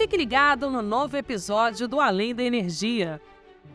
fique ligado no novo episódio do Além da Energia.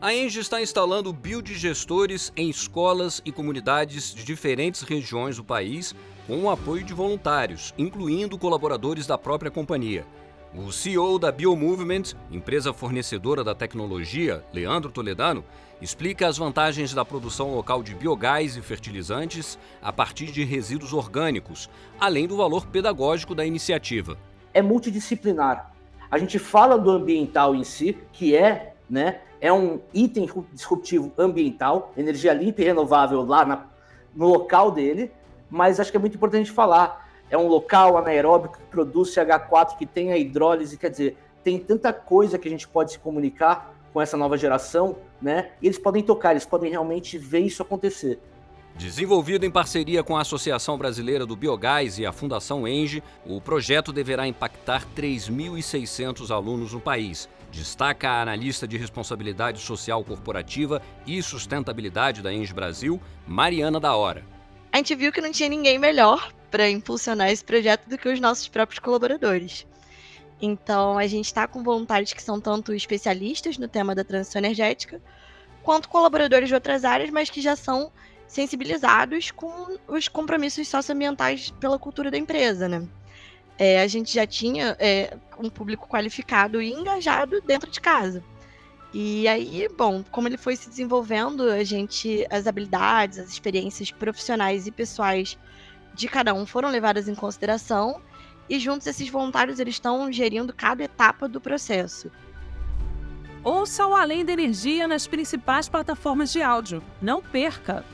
A Engie está instalando biodigestores em escolas e comunidades de diferentes regiões do país com o apoio de voluntários, incluindo colaboradores da própria companhia. O CEO da BioMovement, empresa fornecedora da tecnologia, Leandro Toledano, explica as vantagens da produção local de biogás e fertilizantes a partir de resíduos orgânicos, além do valor pedagógico da iniciativa. É multidisciplinar. A gente fala do ambiental em si, que é, né, é um item disruptivo ambiental, energia limpa e renovável lá na, no local dele, mas acho que é muito importante falar. É um local anaeróbico que produz CH4, que tem a hidrólise, quer dizer, tem tanta coisa que a gente pode se comunicar com essa nova geração, né? E eles podem tocar, eles podem realmente ver isso acontecer. Desenvolvido em parceria com a Associação Brasileira do Biogás e a Fundação Enge, o projeto deverá impactar 3.600 alunos no país. Destaca a analista de responsabilidade social corporativa e sustentabilidade da Enge Brasil, Mariana da Hora. A gente viu que não tinha ninguém melhor para impulsionar esse projeto do que os nossos próprios colaboradores. Então, a gente está com voluntários que são tanto especialistas no tema da transição energética, quanto colaboradores de outras áreas, mas que já são sensibilizados com os compromissos socioambientais pela cultura da empresa, né? É, a gente já tinha é, um público qualificado e engajado dentro de casa. E aí, bom, como ele foi se desenvolvendo, a gente, as habilidades, as experiências profissionais e pessoais de cada um foram levadas em consideração e juntos esses voluntários eles estão gerindo cada etapa do processo. Ouça o Além da Energia nas principais plataformas de áudio. Não perca!